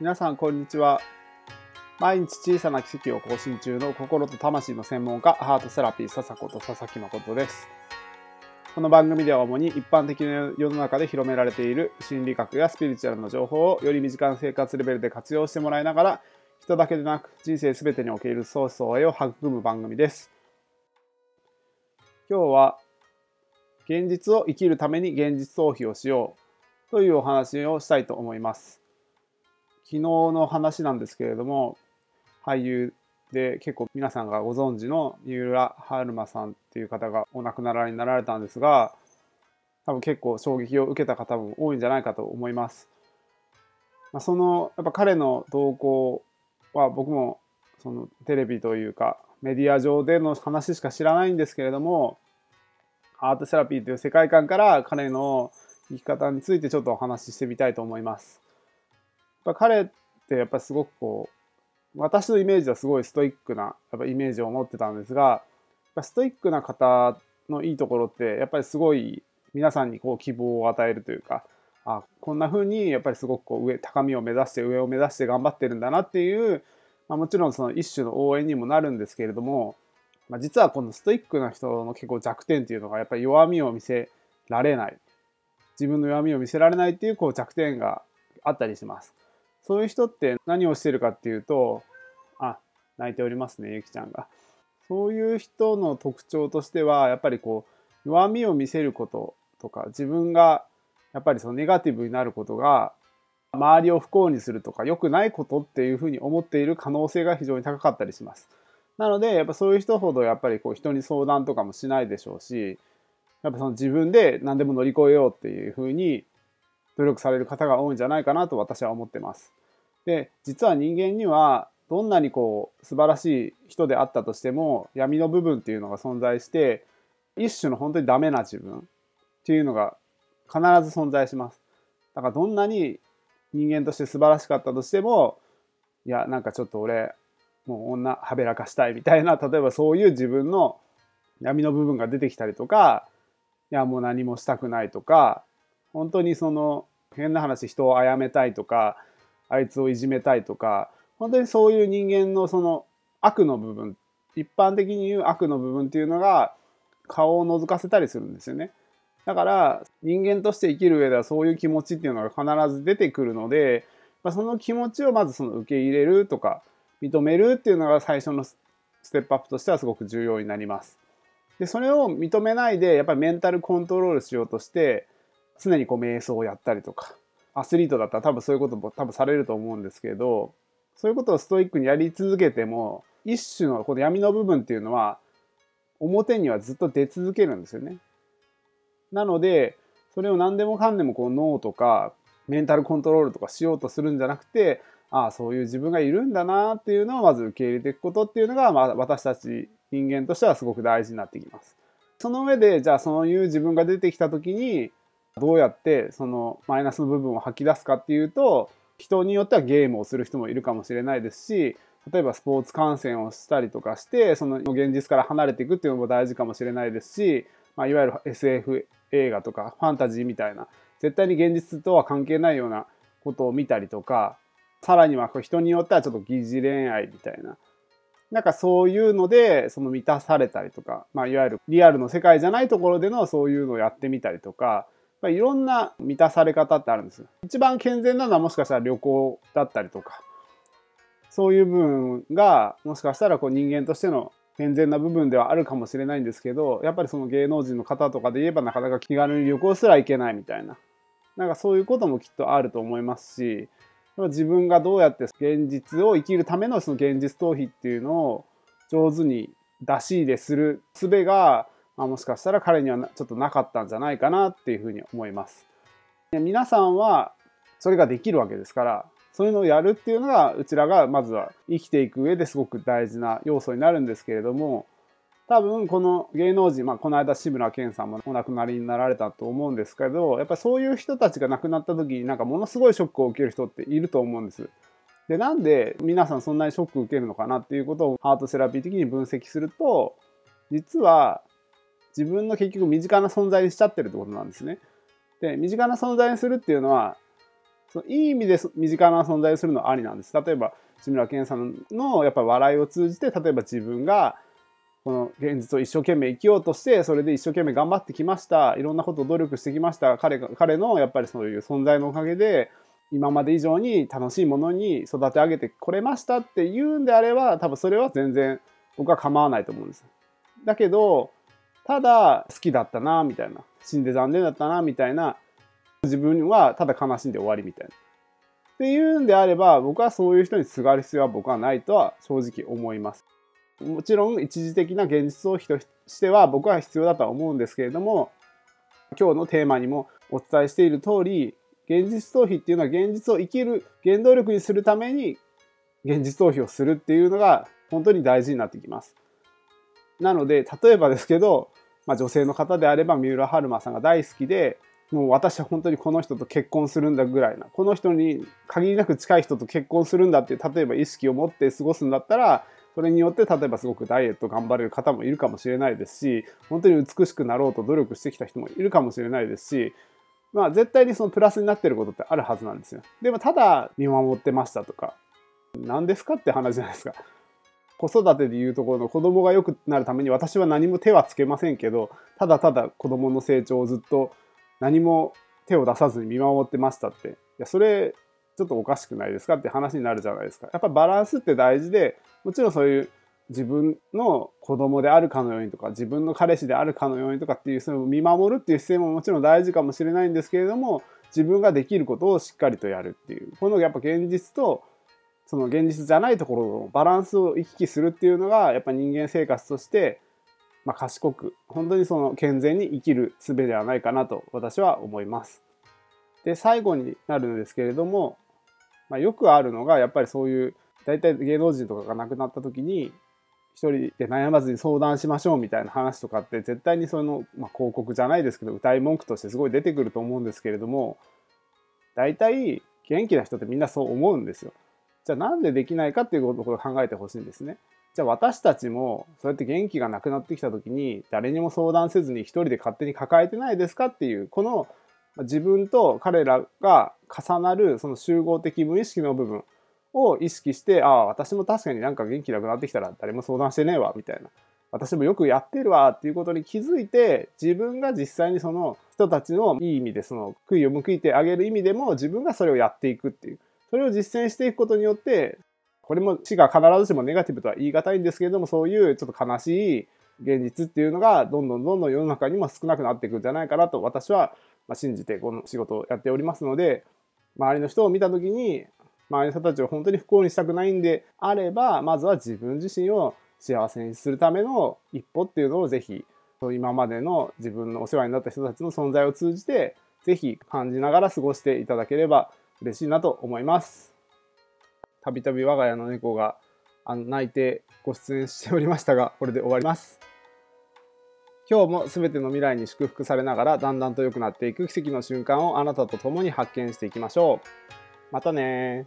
皆さんこんにちは。毎日小さな奇跡を更新中の心と魂の専門家ハートセラピー笹子と佐々木誠です。この番組では主に一般的な世の中で広められている心理学やスピリチュアルの情報をより身近な生活レベルで活用してもらいながら人だけでなく人生全てにおけるソースを育む番組です。今日は現実を生きるために現実逃避をしようというお話をしたいと思います。昨日の話なんですけれども俳優で結構皆さんがご存知の三浦春馬さんっていう方がお亡くなりになられたんですが多分結構衝撃を受けた方も多いんじゃないかと思います。まあ、そのやっぱ彼の動向は僕もそのテレビというかメディア上での話しか知らないんですけれどもアートセラピーという世界観から彼の生き方についてちょっとお話ししてみたいと思います。ぱ彼ってやっぱりすごくこう私のイメージはすごいストイックなやっぱイメージを持ってたんですがストイックな方のいいところってやっぱりすごい皆さんにこう希望を与えるというかあこんな風にやっぱりすごくこう上高みを目指して上を目指して頑張ってるんだなっていう、まあ、もちろんその一種の応援にもなるんですけれども、まあ、実はこのストイックな人の結構弱点っていうのがやっぱり弱みを見せられない自分の弱みを見せられないっていうこう弱点があったりします。そういう人って何をしてるかっていうと、あ、泣いておりますね、ゆきちゃんが。そういう人の特徴としては、やっぱりこう、弱みを見せることとか、自分がやっぱりそのネガティブになることが、周りを不幸にするとか、良くないことっていうふうに思っている可能性が非常に高かったりします。なので、やっぱそういう人ほどやっぱりこう人に相談とかもしないでしょうし、やっぱその自分で何でも乗り越えようっていうふうに努力される方が多いんじゃないかなと私は思ってます。で実は人間にはどんなにこう素晴らしい人であったとしても闇の部分っていうのが存在して一種の本当にダメな自分っていうのが必ず存在します。だからどんなに人間として素晴らしかったとしてもいやなんかちょっと俺もう女はべらかしたいみたいな例えばそういう自分の闇の部分が出てきたりとかいやもう何もしたくないとか本当にその変な話人を殺めたいとかあいつをいじめたいとか本当にそういう人間のその悪の部分一般的に言う悪の部分っていうのが顔を覗かせたりするんですよね。だから人間として生きる上ではそういう気持ちっていうのが必ず出てくるので、まあ、その気持ちをまずその受け入れるとか認めるっていうのが最初のステップアップとしてはすごく重要になります。でそれを認めないでやっぱりメンタルコントロールしようとして常にこう瞑想をやったりとかアスリートだったら多分そういうことも多分されると思うんですけどそういうことをストイックにやり続けても一種のこの闇の部分っていうのは表にはずっと出続けるんですよね。なのでそれを何でもかんでもこう脳とかメンタルコントロールとかしようとするんじゃなくてああそういう自分がいるんだなっていうのをまず受け入れていくことっていうのが、まあ、私たち人間としてはすごく大事になってきます。その上でじゃあそういう自分が出てきた時にどうやってそのマイナスの部分を吐き出すかっていうと人によってはゲームをする人もいるかもしれないですし例えばスポーツ観戦をしたりとかしてその現実から離れていくっていうのも大事かもしれないですし、まあ、いわゆる SF 映画とかファンタジーみたいな絶対に現実とは関係ないようなことを見たりとかさらには人によってはちょっと疑似恋愛みたいななんかそういうのでその満たされたりとか、まあ、いわゆるリアルの世界じゃないところでのそういうのをやってみたりとかまあ、いろんな満たされ方ってあるんです。一番健全なのはもしかしたら旅行だったりとか、そういう部分がもしかしたらこう人間としての健全な部分ではあるかもしれないんですけど、やっぱりその芸能人の方とかで言えばなかなか気軽に旅行すら行けないみたいな。なんかそういうこともきっとあると思いますし、自分がどうやって現実を生きるためのその現実逃避っていうのを上手に出し入れする術がまあ、もしかしたら彼にはちょっとなかったんじゃないかなっていうふうに思います。で皆さんはそれができるわけですからそういうのをやるっていうのがうちらがまずは生きていく上ですごく大事な要素になるんですけれども多分この芸能人、まあ、この間志村けんさんもお亡くなりになられたと思うんですけどやっぱりそういう人たちが亡くなった時になんかものすごいショックを受ける人っていると思うんです。でなんで皆さんそんなにショックを受けるのかなっていうことをハートセラピー的に分析すると実は自分の結局身近な存在にしちゃってるってことなんですね。で身近な存在にするっていうのはそのいい意味で身近な存在をするのはありなんです。例えば志村けんさんのやっぱ笑いを通じて例えば自分がこの現実を一生懸命生きようとしてそれで一生懸命頑張ってきましたいろんなことを努力してきました彼が彼のやっぱりそういう存在のおかげで今まで以上に楽しいものに育て上げてこれましたっていうんであれば多分それは全然僕は構わないと思うんです。だけどただ好きだったなみたいな死んで残念だったなみたいな自分はただ悲しんで終わりみたいな。っていうんであれば僕はそういう人にすがる必要は僕はないとは正直思います。もちろん一時的な現実逃避としては僕は必要だとは思うんですけれども今日のテーマにもお伝えしている通り現実逃避っていうのは現実を生きる原動力にするために現実逃避をするっていうのが本当に大事になってきます。なので例えばですけど、まあ、女性の方であれば三浦春馬さんが大好きでもう私は本当にこの人と結婚するんだぐらいなこの人に限りなく近い人と結婚するんだっていう例えば意識を持って過ごすんだったらそれによって例えばすごくダイエット頑張れる方もいるかもしれないですし本当に美しくなろうと努力してきた人もいるかもしれないですしまあ絶対にそのプラスになってることってあるはずなんですよ。でもただ見守ってましたとか何ですかって話じゃないですか。子育てでいうところの子供が良くなるために私は何も手はつけませんけどただただ子供の成長をずっと何も手を出さずに見守ってましたっていやそれちょっとおかしくないですかって話になるじゃないですか。やっぱバランスって大事でもちろんそういう自分の子供であるかのようにとか自分の彼氏であるかのようにとかっていうその見守るっていう姿勢ももちろん大事かもしれないんですけれども自分ができることをしっかりとやるっていうこのやっぱ現実とその現実じゃないところのバランスを行き来するっていうのがやっぱ人間生活としてまあ賢く本当にその健全に生きる術ではないかなと私は思います。で最後になるんですけれども、まあ、よくあるのがやっぱりそういう大体芸能人とかが亡くなった時に一人で悩まずに相談しましょうみたいな話とかって絶対にその、まあ、広告じゃないですけど歌い文句としてすごい出てくると思うんですけれども大体元気な人ってみんなそう思うんですよ。じゃあなんでできないかっていうことを考えてほしいんですね。じゃあ私たちもそうやって元気がなくなってきた時に誰にも相談せずに一人で勝手に抱えてないですかっていうこの自分と彼らが重なるその集合的無意識の部分を意識してああ私も確かになんか元気なくなってきたら誰も相談してねえわみたいな私もよくやってるわっていうことに気づいて自分が実際にその人たちのいい意味でその悔いを報いてあげる意味でも自分がそれをやっていくっていうそれを実践していくことによってこれも死が必ずしもネガティブとは言い難いんですけれどもそういうちょっと悲しい現実っていうのがどんどんどんどん世の中にも少なくなっていくんじゃないかなと私は信じてこの仕事をやっておりますので周りの人を見た時に周りの人たちを本当に不幸にしたくないんであればまずは自分自身を幸せにするための一歩っていうのをぜひ今までの自分のお世話になった人たちの存在を通じてぜひ感じながら過ごしていただければ嬉しいなと思います。たびたび我が家の猫が泣いてご出演しておりましたがこれで終わります。今日も全ての未来に祝福されながらだんだんと良くなっていく奇跡の瞬間をあなたと共に発見していきましょう。またね